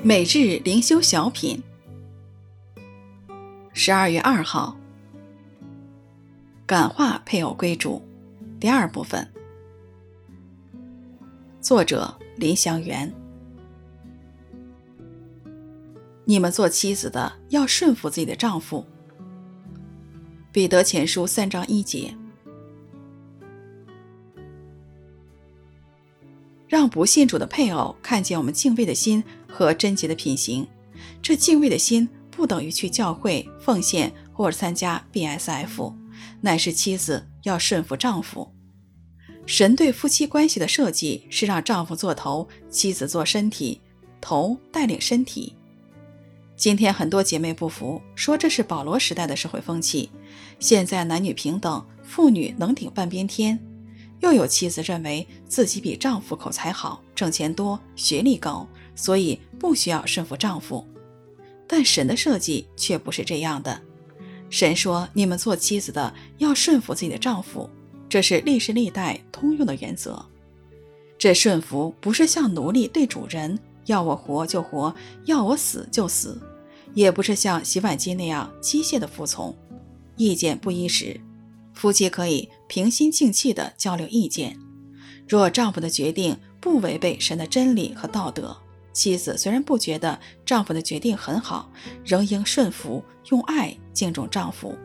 每日灵修小品，十二月二号，感化配偶归主，第二部分，作者林祥元。你们做妻子的要顺服自己的丈夫。彼得前书三章一节。让不信主的配偶看见我们敬畏的心和贞洁的品行。这敬畏的心不等于去教会奉献或者参加 BSF，乃是妻子要顺服丈夫。神对夫妻关系的设计是让丈夫做头，妻子做身体，头带领身体。今天很多姐妹不服，说这是保罗时代的社会风气。现在男女平等，妇女能顶半边天。又有妻子认为自己比丈夫口才好，挣钱多，学历高，所以不需要顺服丈夫。但神的设计却不是这样的。神说：“你们做妻子的要顺服自己的丈夫，这是历世历代通用的原则。这顺服不是像奴隶对主人，要我活就活，要我死就死；也不是像洗碗机那样机械的服从。意见不一时。”夫妻可以平心静气地交流意见。若丈夫的决定不违背神的真理和道德，妻子虽然不觉得丈夫的决定很好，仍应顺服，用爱敬重丈夫。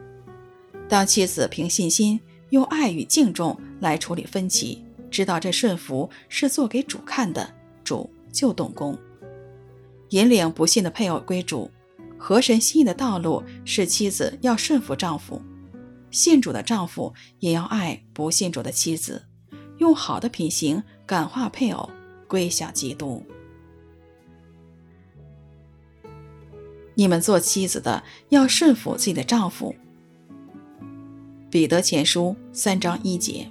当妻子凭信心用爱与敬重来处理分歧，知道这顺服是做给主看的，主就动工。引领不信的配偶归主，合神心意的道路是妻子要顺服丈夫。信主的丈夫也要爱不信主的妻子，用好的品行感化配偶，归向基督。你们做妻子的要顺服自己的丈夫。彼得前书三章一节。